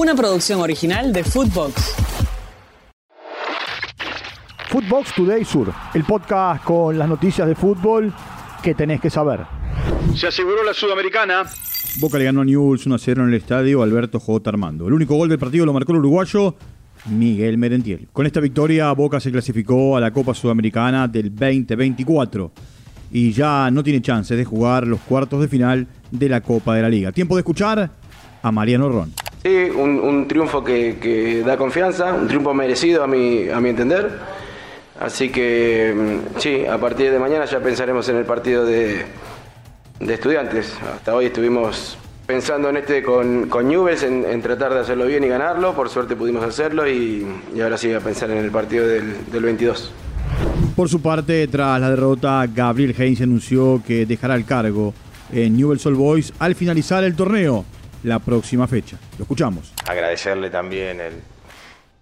Una producción original de Footbox. Footbox Today Sur, el podcast con las noticias de fútbol que tenés que saber. Se aseguró la Sudamericana. Boca le ganó a Newell's 1 a 0 en el estadio Alberto J. Armando. El único gol del partido lo marcó el uruguayo Miguel Merentiel. Con esta victoria, Boca se clasificó a la Copa Sudamericana del 2024 y ya no tiene chance de jugar los cuartos de final de la Copa de la Liga. Tiempo de escuchar a Mariano Ron. Sí, un, un triunfo que, que, da confianza, un triunfo merecido a mi, a mi entender. Así que mm, sí, a partir de mañana ya pensaremos en el partido de, de estudiantes. Hasta hoy estuvimos pensando en este con, con en, en, tratar de hacerlo bien y ganarlo. Por suerte pudimos hacerlo y, y ahora sí a pensar en el partido del, del 22. Por su parte, tras la derrota, Gabriel Heinz anunció que dejará el cargo en Newell's Old Boys al finalizar el torneo la próxima fecha. Lo escuchamos. Agradecerle también el,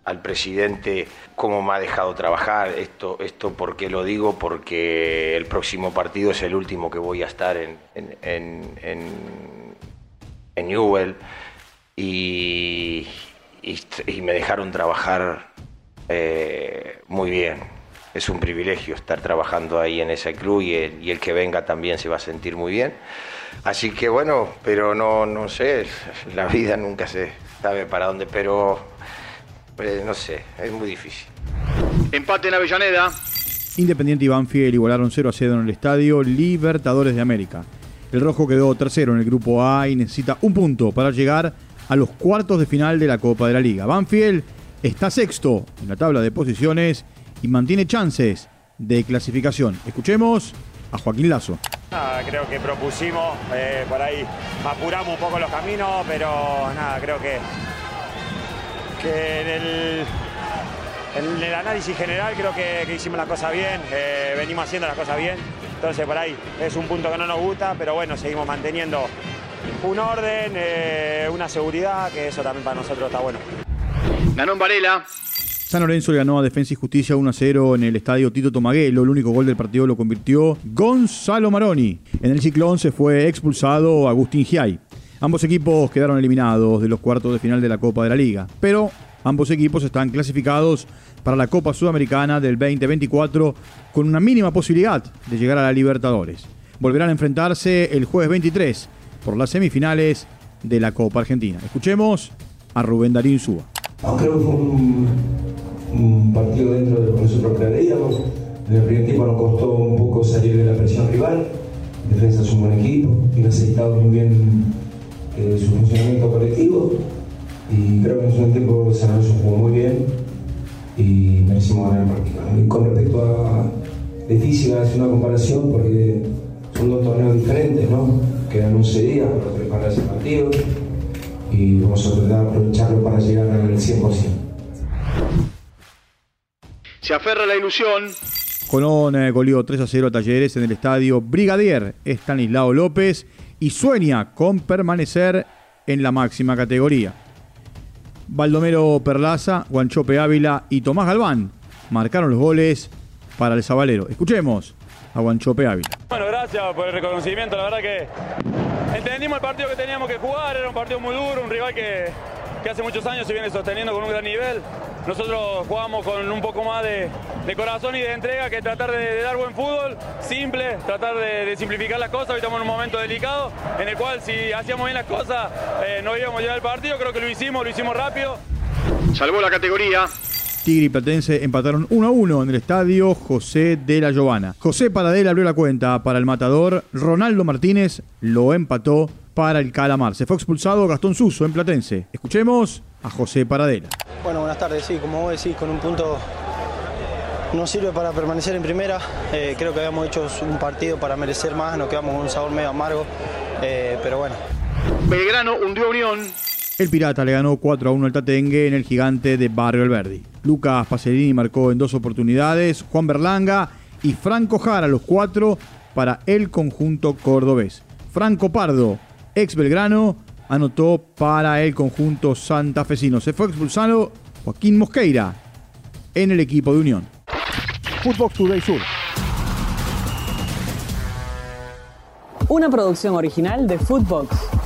al presidente cómo me ha dejado trabajar. Esto, esto porque lo digo, porque el próximo partido es el último que voy a estar en, en, en, en, en Newell y, y, y, me dejaron trabajar eh, muy bien. Es un privilegio estar trabajando ahí en ese club y el, y el que venga también se va a sentir muy bien. Así que bueno, pero no, no sé, la vida nunca se sabe para dónde, pero eh, no sé, es muy difícil. Empate en Avellaneda. Independiente y Banfield igualaron 0 a 0 en el estadio Libertadores de América. El rojo quedó tercero en el grupo A y necesita un punto para llegar a los cuartos de final de la Copa de la Liga. Banfield está sexto en la tabla de posiciones y mantiene chances de clasificación. Escuchemos a Joaquín Lazo. Nada, creo que propusimos, eh, por ahí apuramos un poco los caminos, pero nada, creo que, que en, el, en el análisis general creo que, que hicimos la cosa bien, eh, venimos haciendo las cosas bien, entonces por ahí es un punto que no nos gusta, pero bueno, seguimos manteniendo un orden, eh, una seguridad, que eso también para nosotros está bueno. Ganó en Varela. San Lorenzo le ganó a Defensa y Justicia 1 a 0 en el estadio Tito Tomaguelo. El único gol del partido lo convirtió Gonzalo Maroni. En el ciclón se fue expulsado Agustín Giai. Ambos equipos quedaron eliminados de los cuartos de final de la Copa de la Liga. Pero ambos equipos están clasificados para la Copa Sudamericana del 2024 con una mínima posibilidad de llegar a la Libertadores. Volverán a enfrentarse el jueves 23 por las semifinales de la Copa Argentina. Escuchemos a Rubén Darín un En el primer tiempo nos costó un poco salir de la presión rival. Defensa es un buen equipo, tiene aceitado muy bien eh, su funcionamiento colectivo. Y creo que en segundo tiempo San Lorenzo jugó muy bien y merecimos ganar el partido. Y con respecto a. Difícil hacer una comparación porque son dos torneos diferentes, ¿no? Quedan 11 días para preparar ese partido y vamos a tratar de aprovecharlo para llegar al 100%. Se aferra la ilusión. Colón eh, goleó 3 a 0 a Talleres en el estadio Brigadier Estanislao López y sueña con permanecer en la máxima categoría. Baldomero Perlaza, Guanchope Ávila y Tomás Galván marcaron los goles para el Zabalero. Escuchemos a Guanchope Ávila. Bueno, gracias por el reconocimiento. La verdad que entendimos el partido que teníamos que jugar. Era un partido muy duro, un rival que, que hace muchos años se viene sosteniendo con un gran nivel. Nosotros jugamos con un poco más de, de corazón y de entrega que tratar de, de dar buen fútbol, simple, tratar de, de, simplificar las cosas. Hoy estamos en un momento delicado en el cual si hacíamos bien las cosas eh, no íbamos a llevar el partido. Creo que lo hicimos, lo hicimos rápido. Salvó la categoría. Tigre y Platense empataron 1 a 1 en el estadio José de la Giovana. José Paradela abrió la cuenta para el matador. Ronaldo Martínez lo empató para el Calamar. Se fue expulsado Gastón Suso en Platense. Escuchemos a José Paradela. Bueno, buenas tardes. Sí, como vos decís, con un punto nos sirve para permanecer en primera. Eh, creo que habíamos hecho un partido para merecer más. Nos quedamos con un sabor medio amargo. Eh, pero bueno. Belgrano hundió a Unión. El Pirata le ganó 4 a 1 al Tatengue en el gigante de Barrio Alberdi. Lucas Pacerini marcó en dos oportunidades, Juan Berlanga y Franco Jara, los cuatro para el conjunto cordobés. Franco Pardo, ex Belgrano, anotó para el conjunto santafesino. Se fue expulsado Joaquín Mosqueira en el equipo de Unión. Footbox Today Sur. Una producción original de Footbox.